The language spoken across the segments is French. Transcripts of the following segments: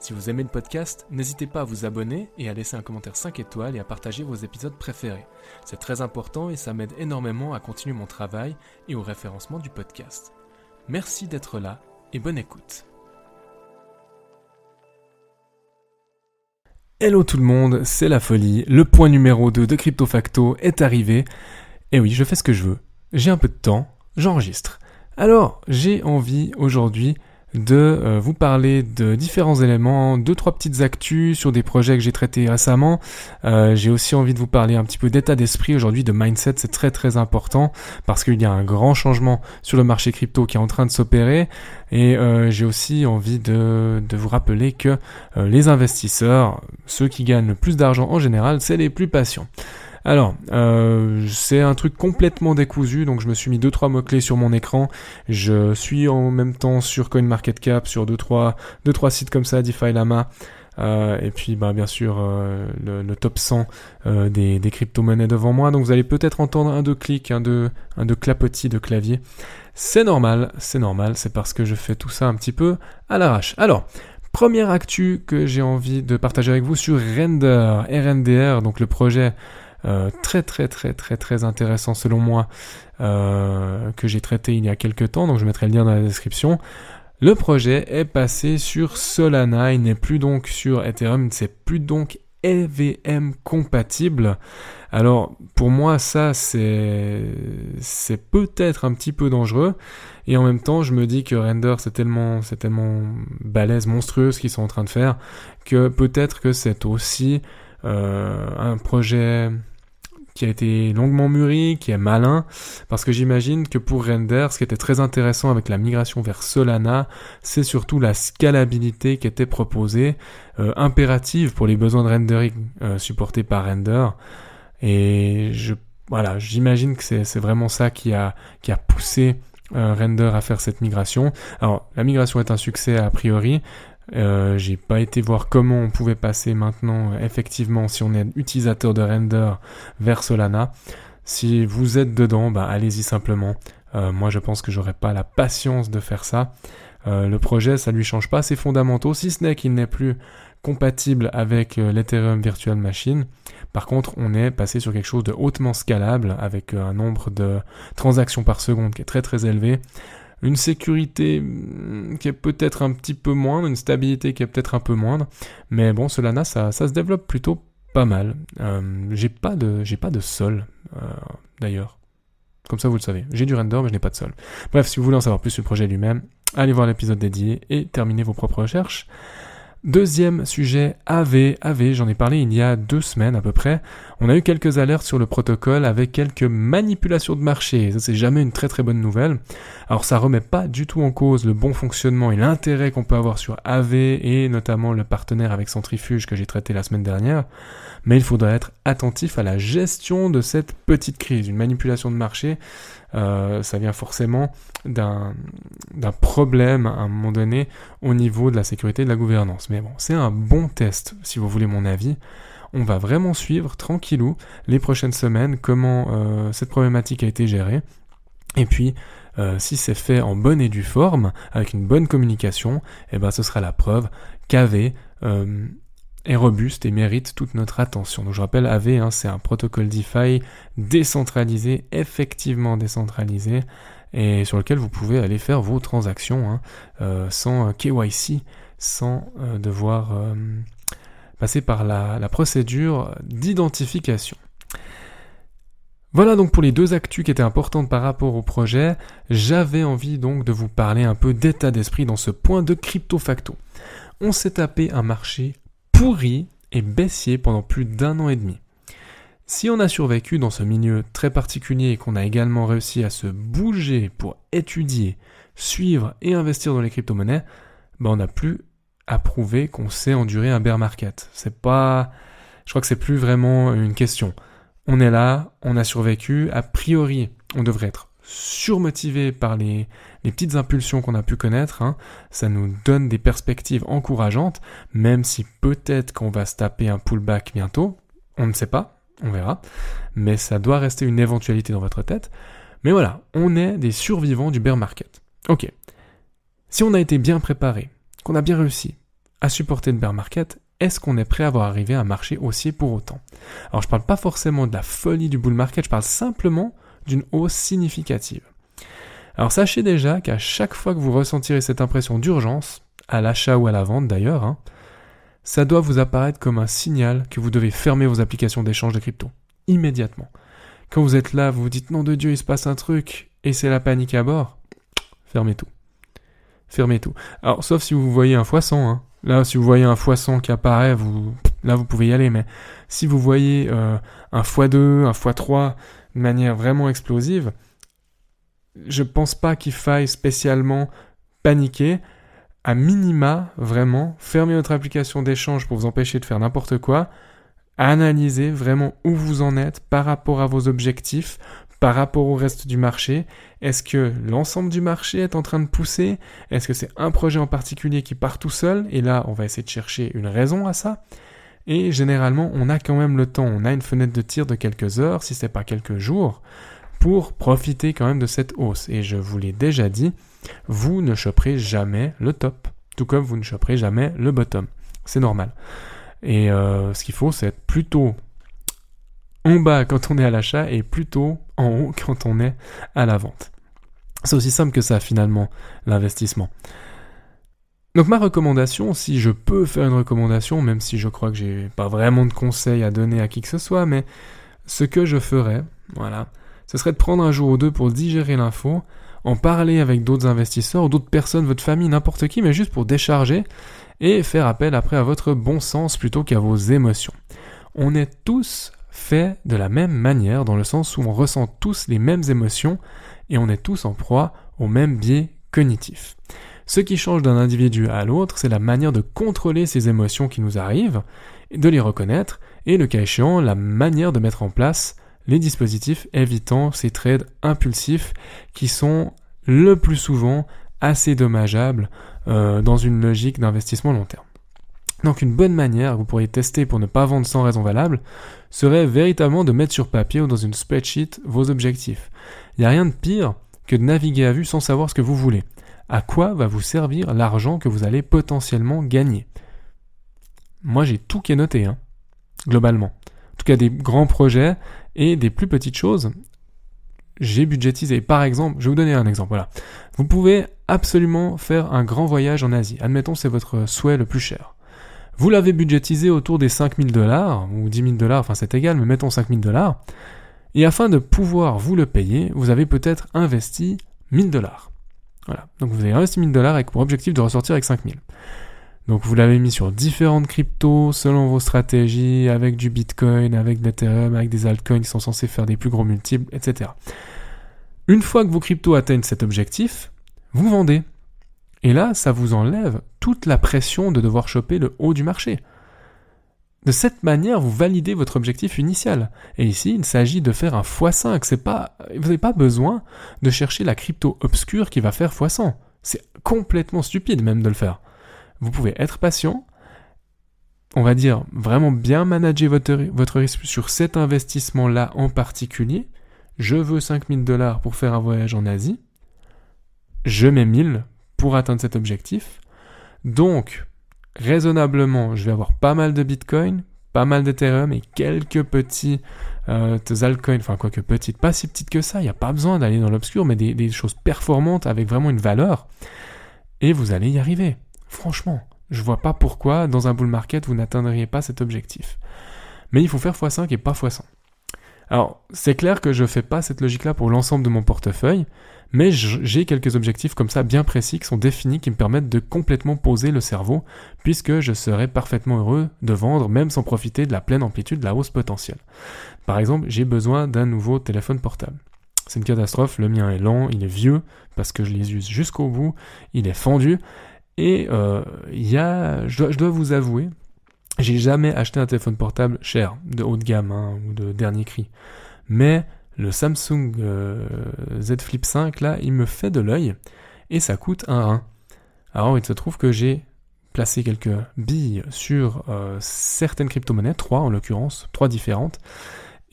Si vous aimez le podcast, n'hésitez pas à vous abonner et à laisser un commentaire 5 étoiles et à partager vos épisodes préférés. C'est très important et ça m'aide énormément à continuer mon travail et au référencement du podcast. Merci d'être là et bonne écoute. Hello tout le monde, c'est la folie. Le point numéro 2 de Crypto Facto est arrivé. Et oui, je fais ce que je veux. J'ai un peu de temps, j'enregistre. Alors, j'ai envie aujourd'hui de euh, vous parler de différents éléments, deux trois petites actus sur des projets que j'ai traités récemment. Euh, j'ai aussi envie de vous parler un petit peu d'état d'esprit aujourd'hui, de mindset, c'est très très important parce qu'il y a un grand changement sur le marché crypto qui est en train de s'opérer et euh, j'ai aussi envie de, de, vous rappeler que les investisseurs, ceux qui gagnent le plus d'argent en général, c'est les plus patients. Alors, euh, c'est un truc complètement décousu, donc je me suis mis deux trois mots clés sur mon écran. Je suis en même temps sur CoinMarketCap, sur deux trois deux trois sites comme ça, DeFi Lama. Euh, et puis bah, bien sûr euh, le, top 100 des, des crypto-monnaies devant moi. Donc vous allez peut-être entendre un de clics, un de, un de clapotis de clavier. C'est normal, c'est normal, c'est parce que je fais tout ça un petit peu à l'arrache. Alors, première actu que j'ai envie de partager avec vous sur Render, RNDR, donc le projet euh, très très très très très intéressant selon moi euh, que j'ai traité il y a quelques temps, donc je mettrai le lien dans la description. Le projet est passé sur Solana, il n'est plus donc sur Ethereum, c'est plus donc EVM compatible. Alors pour moi ça c'est c'est peut-être un petit peu dangereux et en même temps je me dis que Render c'est tellement c'est tellement balèze monstrueux ce qu'ils sont en train de faire que peut-être que c'est aussi un projet qui a été longuement mûri, qui est malin, parce que j'imagine que pour Render, ce qui était très intéressant avec la migration vers Solana, c'est surtout la scalabilité qui était proposée, euh, impérative pour les besoins de rendering euh, supportés par Render. Et je, voilà, j'imagine que c'est vraiment ça qui a, qui a poussé euh, Render à faire cette migration. Alors, la migration est un succès a priori, euh, j'ai pas été voir comment on pouvait passer maintenant, euh, effectivement, si on est utilisateur de render vers Solana. Si vous êtes dedans, bah allez-y simplement. Euh, moi, je pense que j'aurais pas la patience de faire ça. le projet, ça lui change pas ses fondamentaux, si ce n'est qu'il n'est plus compatible avec l'Ethereum Virtual Machine. Par contre, on est passé sur quelque chose de hautement scalable, avec un nombre de transactions par seconde qui est très très élevé une sécurité mm, qui est peut-être un petit peu moindre, une stabilité qui est peut-être un peu moindre, mais bon, Solana, ça, ça se développe plutôt pas mal. Euh, j'ai pas de, j'ai pas de sol, euh, d'ailleurs. Comme ça, vous le savez. J'ai du render, mais je n'ai pas de sol. Bref, si vous voulez en savoir plus sur le projet lui-même, allez voir l'épisode dédié et terminez vos propres recherches. Deuxième sujet, AV. AV, j'en ai parlé il y a deux semaines à peu près. On a eu quelques alertes sur le protocole avec quelques manipulations de marché. Ça, c'est jamais une très très bonne nouvelle. Alors, ça remet pas du tout en cause le bon fonctionnement et l'intérêt qu'on peut avoir sur AV et notamment le partenaire avec Centrifuge que j'ai traité la semaine dernière. Mais il faudra être attentif à la gestion de cette petite crise. Une manipulation de marché, euh, ça vient forcément d'un problème à un moment donné au niveau de la sécurité et de la gouvernance. Mais bon, c'est un bon test, si vous voulez mon avis. On va vraiment suivre tranquillou les prochaines semaines comment euh, cette problématique a été gérée. Et puis, euh, si c'est fait en bonne et due forme, avec une bonne communication, eh ben, ce sera la preuve qu'AV est robuste et mérite toute notre attention. Donc je rappelle, AV, hein, c'est un protocole DeFi décentralisé, effectivement décentralisé, et sur lequel vous pouvez aller faire vos transactions hein, euh, sans KYC, sans euh, devoir euh, passer par la, la procédure d'identification. Voilà donc pour les deux actus qui étaient importantes par rapport au projet. J'avais envie donc de vous parler un peu d'état d'esprit dans ce point de crypto facto. On s'est tapé un marché pourri et baissier pendant plus d'un an et demi. Si on a survécu dans ce milieu très particulier et qu'on a également réussi à se bouger pour étudier, suivre et investir dans les crypto-monnaies, ben on n'a plus à prouver qu'on sait endurer un bear market. C'est pas, Je crois que c'est plus vraiment une question. On est là, on a survécu, a priori, on devrait être surmotivé par les, petites impulsions qu'on a pu connaître, hein. ça nous donne des perspectives encourageantes, même si peut-être qu'on va se taper un pullback bientôt, on ne sait pas, on verra, mais ça doit rester une éventualité dans votre tête. Mais voilà, on est des survivants du bear market. Ok. Si on a été bien préparé, qu'on a bien réussi à supporter le bear market, est-ce qu'on est prêt à voir arriver un marché haussier pour autant? Alors je parle pas forcément de la folie du bull market, je parle simplement d'une hausse significative. Alors sachez déjà qu'à chaque fois que vous ressentirez cette impression d'urgence, à l'achat ou à la vente d'ailleurs, hein, ça doit vous apparaître comme un signal que vous devez fermer vos applications d'échange de crypto, immédiatement. Quand vous êtes là, vous vous dites non de Dieu, il se passe un truc, et c'est la panique à bord, fermez tout. Fermez tout. Alors, sauf si vous voyez un x hein. Là, si vous voyez un x qui apparaît, vous, là, vous pouvez y aller, mais si vous voyez euh, un x2, un x3 de manière vraiment explosive, je pense pas qu'il faille spécialement paniquer. À minima, vraiment, fermez votre application d'échange pour vous empêcher de faire n'importe quoi. Analysez vraiment où vous en êtes par rapport à vos objectifs, par rapport au reste du marché. Est-ce que l'ensemble du marché est en train de pousser? Est-ce que c'est un projet en particulier qui part tout seul? Et là, on va essayer de chercher une raison à ça. Et généralement, on a quand même le temps, on a une fenêtre de tir de quelques heures, si ce n'est pas quelques jours, pour profiter quand même de cette hausse. Et je vous l'ai déjà dit, vous ne choperez jamais le top, tout comme vous ne choperez jamais le bottom. C'est normal. Et euh, ce qu'il faut, c'est être plutôt en bas quand on est à l'achat et plutôt en haut quand on est à la vente. C'est aussi simple que ça finalement, l'investissement. Donc ma recommandation, si je peux faire une recommandation, même si je crois que j'ai pas vraiment de conseils à donner à qui que ce soit, mais ce que je ferais, voilà, ce serait de prendre un jour ou deux pour digérer l'info, en parler avec d'autres investisseurs d'autres personnes, votre famille, n'importe qui, mais juste pour décharger et faire appel après à votre bon sens plutôt qu'à vos émotions. On est tous faits de la même manière, dans le sens où on ressent tous les mêmes émotions et on est tous en proie au même biais cognitif. Ce qui change d'un individu à l'autre, c'est la manière de contrôler ces émotions qui nous arrivent, de les reconnaître, et le cas échéant, la manière de mettre en place les dispositifs évitant ces trades impulsifs qui sont le plus souvent assez dommageables euh, dans une logique d'investissement long terme. Donc une bonne manière que vous pourriez tester pour ne pas vendre sans raison valable serait véritablement de mettre sur papier ou dans une spreadsheet vos objectifs. Il n'y a rien de pire que de naviguer à vue sans savoir ce que vous voulez. À quoi va vous servir l'argent que vous allez potentiellement gagner? Moi j'ai tout qui est noté, hein, globalement. En tout cas des grands projets et des plus petites choses, j'ai budgétisé. Par exemple, je vais vous donner un exemple. Voilà. Vous pouvez absolument faire un grand voyage en Asie. Admettons, c'est votre souhait le plus cher. Vous l'avez budgétisé autour des 5000 dollars, ou 10 000 dollars, enfin c'est égal, mais mettons 5000 dollars. Et afin de pouvoir vous le payer, vous avez peut-être investi 1000 dollars. Voilà. Donc vous avez investi 1000 dollars avec pour objectif de ressortir avec 5000. Donc vous l'avez mis sur différentes cryptos selon vos stratégies, avec du Bitcoin, avec l'Ethereum, avec des altcoins qui sont censés faire des plus gros multiples, etc. Une fois que vos cryptos atteignent cet objectif, vous vendez. Et là, ça vous enlève toute la pression de devoir choper le haut du marché. De cette manière, vous validez votre objectif initial. Et ici, il s'agit de faire un x5. C'est pas, vous n'avez pas besoin de chercher la crypto obscure qui va faire x100. C'est complètement stupide même de le faire vous pouvez être patient, on va dire vraiment bien manager votre, risque sur cet investissement-là en particulier. Je veux 5000 dollars pour faire un voyage en Asie. Je mets 1000 pour atteindre cet objectif. Donc, raisonnablement, je vais avoir pas mal de Bitcoin, pas mal d'Ethereum et quelques petits euh, altcoins, enfin quoique petites, pas si petites que ça, il n'y a pas besoin d'aller dans l'obscur, mais des, choses performantes avec vraiment une valeur. Et vous allez y arriver. Franchement, je vois pas pourquoi dans un bull market vous n'atteindriez pas cet objectif. Mais il faut faire x5 et pas x100. Alors, c'est clair que je fais pas cette logique-là pour l'ensemble de mon portefeuille, mais j'ai quelques objectifs comme ça bien précis qui sont définis qui me permettent de complètement poser le cerveau, puisque je serais parfaitement heureux de vendre même sans profiter de la pleine amplitude de la hausse potentielle. Par exemple, j'ai besoin d'un nouveau téléphone portable. C'est une catastrophe, le mien est lent, il est vieux, parce que je les use jusqu'au bout, il est fendu, et euh, il y a, je dois, vous avouer J'ai jamais acheté un téléphone portable cher, de haut de gamme hein, ou de dernier cri. Mais le Samsung euh, Z Flip 5, là, il me fait de l'œil et ça coûte un rein. Alors il se trouve que j'ai placé quelques billes sur euh, certaines crypto-monnaies, trois en l'occurrence, trois différentes.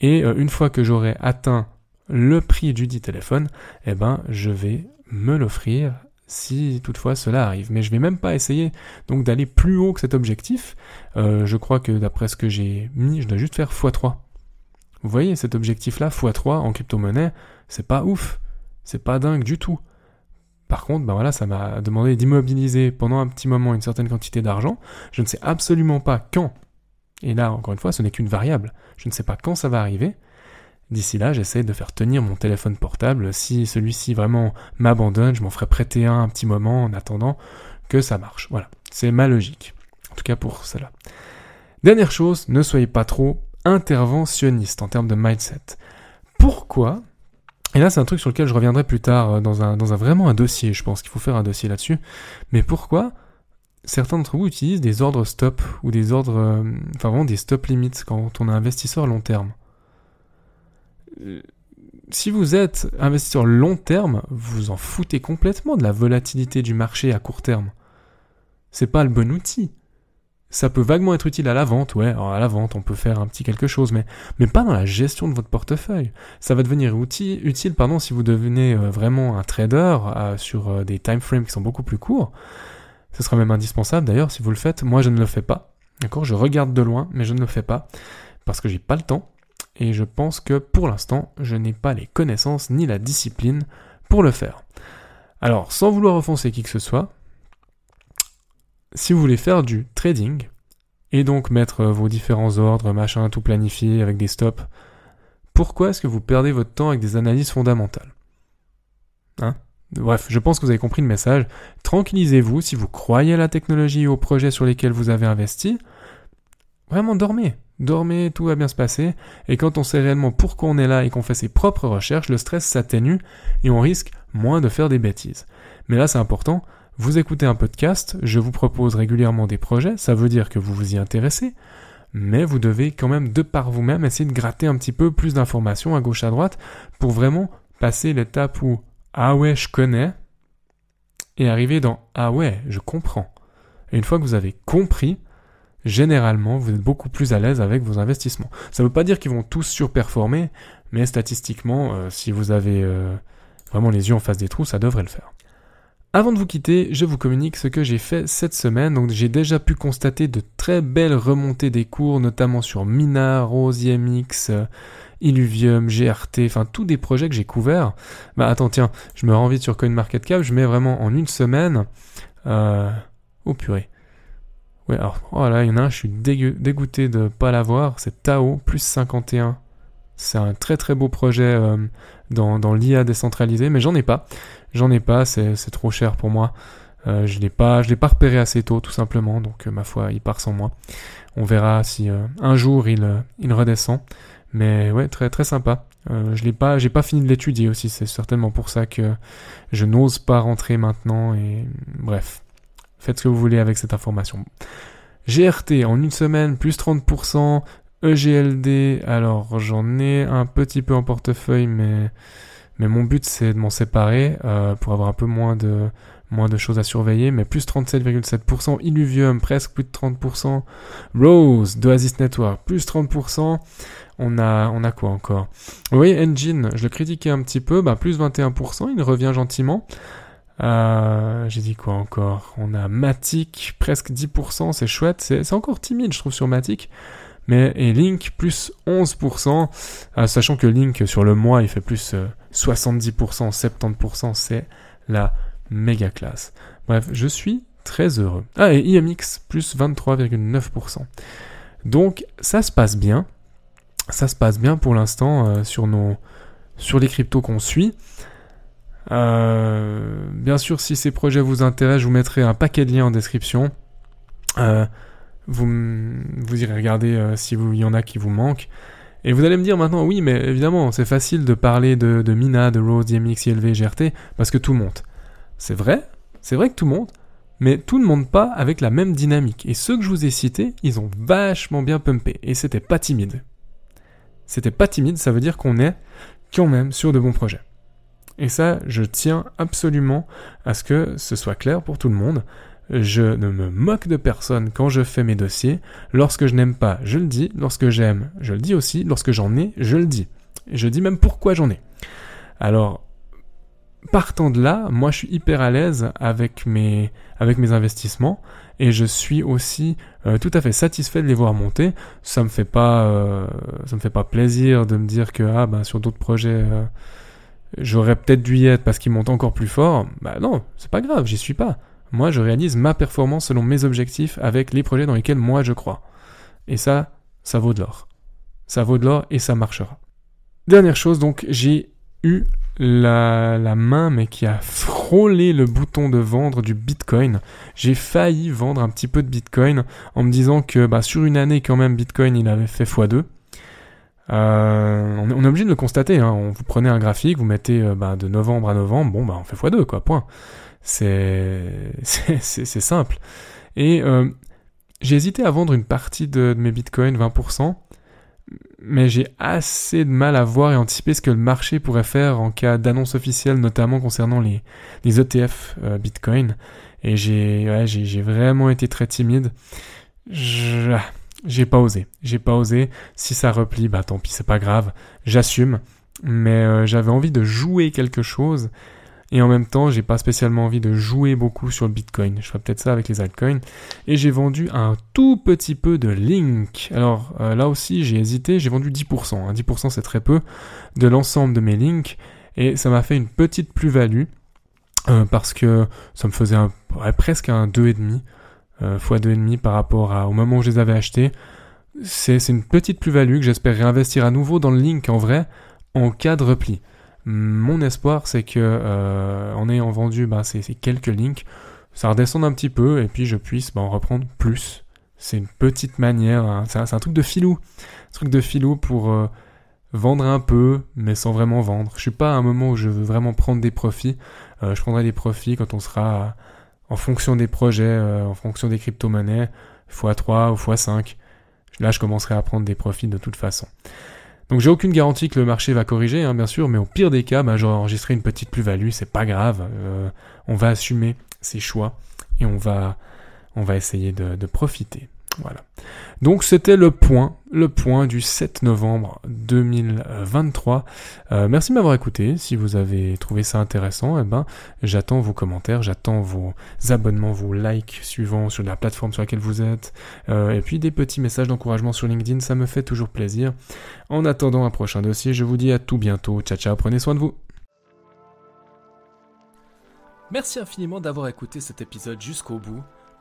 Et euh, une fois que j'aurai atteint le prix du dit téléphone, eh ben, je vais me l'offrir si toutefois cela arrive. Mais je vais même pas essayer donc d'aller plus haut que cet objectif. Euh, je crois que d'après ce que j'ai mis, je dois juste faire x3. Vous voyez cet objectif-là, x3 en crypto-monnaie, c'est pas ouf. C'est pas dingue du tout. Par contre, ben voilà, ça m'a demandé d'immobiliser pendant un petit moment une certaine quantité d'argent. Je ne sais absolument pas quand. Et là, encore une fois, ce n'est qu'une variable. Je ne sais pas quand ça va arriver. D'ici là, j'essaie de faire tenir mon téléphone portable. Si celui-ci vraiment m'abandonne, je m'en ferai prêter un un petit moment en attendant que ça marche. Voilà, c'est ma logique. En tout cas pour cela. Dernière chose, ne soyez pas trop interventionniste en termes de mindset. Pourquoi? Et là, c'est un truc sur lequel je reviendrai plus tard euh, dans un, dans un vraiment un dossier. Je pense qu'il faut faire un dossier là-dessus. Mais pourquoi certains d'entre vous utilisent des ordres stop ou des ordres, euh, enfin vraiment des stop limits quand on est investisseur long terme? Si vous êtes investisseur long terme, vous en foutez complètement de la volatilité du marché à court terme. C'est pas le bon outil. Ça peut vaguement être utile à la vente, ouais, à la vente on peut faire un petit quelque chose, mais, pas dans la gestion de votre portefeuille. Ça va devenir utile, utile pardon, si vous devenez euh, vraiment un trader euh, sur euh, des time frames qui sont beaucoup plus courts. Ce sera même indispensable d'ailleurs si vous le faites. Moi je ne le fais pas. D'accord Je regarde de loin, mais je ne le fais pas parce que j'ai pas le temps et je pense que pour l'instant, je n'ai pas les connaissances ni la discipline pour le faire. Alors, sans vouloir offenser qui que ce soit, si vous voulez faire du trading, et donc mettre vos différents ordres, machin, tout planifié avec des stops, pourquoi est-ce que vous perdez votre temps avec des analyses fondamentales? Hein? Bref, je pense que vous avez compris le message. Tranquillisez-vous, si vous croyez à la technologie et aux projets sur lesquels vous avez investi, vraiment dormez. Dormez, tout va bien se passer, et quand on sait réellement pourquoi on est là et qu'on fait ses propres recherches, le stress s'atténue et on risque moins de faire des bêtises. Mais là c'est important, vous écoutez un podcast, je vous propose régulièrement des projets, ça veut dire que vous vous y intéressez, mais vous devez quand même de par vous-même essayer de gratter un petit peu plus d'informations à gauche à droite pour vraiment passer l'étape où ah ouais je connais et arriver dans ah ouais je comprends. Et une fois que vous avez compris, généralement, vous êtes beaucoup plus à l'aise avec vos investissements. Ça ne veut pas dire qu'ils vont tous surperformer, mais statistiquement, euh, si vous avez euh, vraiment les yeux en face des trous, ça devrait le faire. Avant de vous quitter, je vous communique ce que j'ai fait cette semaine. Donc j'ai déjà pu constater de très belles remontées des cours, notamment sur Mina, Rose, IMX, euh, Illuvium, GRT, enfin tous des projets que j'ai couverts. Bah attends, tiens, je me rends vite sur CoinMarketCap, je mets vraiment en une semaine. Euh... Oh purée. Ouais, alors, oh là, il y en a un, je suis dégoûté de pas l'avoir, c'est Tao, plus 51. C'est un très très beau projet euh, dans, dans l'IA décentralisé, mais j'en ai pas. J'en ai pas, c'est trop cher pour moi. Euh, je l'ai pas, je l'ai pas repéré assez tôt, tout simplement, donc euh, ma foi, il part sans moi. On verra si un jour il, il redescend. Mais ouais, très très sympa. je l'ai pas, j'ai pas fini de l'étudier aussi. C'est certainement pour ça que je n'ose pas rentrer maintenant. Et bref, Faites ce que vous voulez avec cette information. GRT en une semaine, plus 30%. EGLD, alors j'en ai un petit peu en portefeuille, mais, mais mon but c'est de m'en séparer euh, pour avoir un peu moins de, moins de choses à surveiller, mais plus 37,7%, Illuvium presque plus de 30%, Rose d'Oasis Network plus 30%, on a, on a quoi encore? Vous voyez Engine, je le critiquais un petit peu, bah plus 21%, il revient gentiment. Euh, j'ai dit quoi encore? On a Matic, presque 10%, c'est chouette. C'est encore timide, je trouve, sur Matic. Mais, et Link, plus 11%, euh, sachant que Link, sur le mois, il fait plus 70%, euh, 70%, c'est la méga classe. Bref, je suis très heureux. Ah, et IMX, plus 23,9%. Donc, ça se passe bien. Ça se passe bien pour l'instant sur nos, sur les cryptos qu'on suit. Euh, bien sûr, si ces projets vous intéressent, je vous mettrai un paquet de liens en description. Euh, vous, vous irez regarder euh, si il y en a qui vous manquent. Et vous allez me dire maintenant, oui, mais évidemment, c'est facile de parler de, Mina, de Rose, DMX, ILV, GRT, parce que tout monte. C'est vrai, c'est vrai que tout monte, mais tout ne monte pas avec la même dynamique. Et ceux que je vous ai cités, ils ont vachement bien pumpé. Et c'était pas timide. C'était pas timide, ça veut dire qu'on est quand même sur de bons projets. Et ça, je tiens absolument à ce que ce soit clair pour tout le monde. Je ne me moque de personne quand je fais mes dossiers. Lorsque je n'aime pas, je le dis. Lorsque j'aime, je le dis aussi. Lorsque j'en ai, je le dis. Et je dis même pourquoi j'en ai. Alors, partant de là, moi je suis hyper à l'aise avec mes, avec mes investissements et je suis aussi euh, tout à fait satisfait de les voir monter. Ça me fait pas, euh, ça me fait pas plaisir de me dire que ah ben sur d'autres projets euh, j'aurais peut-être dû y être parce qu'ils montent encore plus fort. Bah non, c'est pas grave, j'y suis pas. Moi, je réalise ma performance selon mes objectifs avec les projets dans lesquels moi je crois. Et ça, ça vaut de l'or. Ça vaut de l'or et ça marchera. Dernière chose, donc, j'ai eu la, la, main, mais qui a frôlé le bouton de vendre du Bitcoin. J'ai failli vendre un petit peu de Bitcoin en me disant que bah, sur une année, quand même, Bitcoin, il avait fait x2. Euh, on, est obligé de le constater. Hein. On, vous prenez un graphique, vous mettez euh, bah, de novembre à novembre, bon, bah, on fait x2, quoi, point. C'est c'est simple. Et euh, j'ai hésité à vendre une partie de, mes bitcoins, 20%, mais j'ai assez de mal à voir et anticiper ce que le marché pourrait faire en cas d'annonce officielle, notamment concernant les, les ETF euh, bitcoin. Et j'ai ouais, j'ai vraiment été très timide. J'ai pas osé. J'ai pas osé. Si ça replie, bah tant pis, c'est pas grave. J'assume. Mais euh, j'avais envie de jouer quelque chose et en même temps, j'ai pas spécialement envie de jouer beaucoup sur le Bitcoin. Je ferai peut-être ça avec les altcoins. Et j'ai vendu un tout petit peu de Link. Alors euh, là aussi, j'ai hésité. J'ai vendu 10%. 10% c'est très peu de l'ensemble de mes links. Et ça m'a fait une petite plus-value. Euh, parce que ça me faisait un, presque un 2,5 euh, fois 2,5 par rapport à, au moment où je les avais achetés. C'est une petite plus-value que j'espère réinvestir à nouveau dans le Link en vrai en cas de repli. Mon espoir, c'est que euh, en ayant vendu bah, ces, quelques links, ça redescende un petit peu et puis je puisse bah, en reprendre plus. C'est une petite manière, hein. c'est un, truc de filou, un truc de filou pour euh, vendre un peu, mais sans vraiment vendre. Je suis pas à un moment où je veux vraiment prendre des profits. Euh, je prendrai des profits quand on sera en fonction des projets, en fonction des crypto-monnaies, x3 ou x5. Là, je commencerai à prendre des profits de toute façon. Donc j'ai aucune garantie que le marché va corriger, hein, bien sûr, mais au pire des cas, bah, j'aurai enregistré une petite plus-value, c'est pas grave. Euh, on va assumer ses choix et on va, on va essayer de profiter. Voilà. Donc c'était le point, le point du 7 novembre 2023. Euh, merci de m'avoir écouté. Si vous avez trouvé ça intéressant, eh ben j'attends vos commentaires, j'attends vos abonnements, vos likes suivants sur la plateforme sur laquelle vous êtes, euh, et puis des petits messages d'encouragement sur LinkedIn, ça me fait toujours plaisir. En attendant un prochain dossier, je vous dis à tout bientôt. Ciao ciao, prenez soin de vous. Merci infiniment d'avoir écouté cet épisode jusqu'au bout.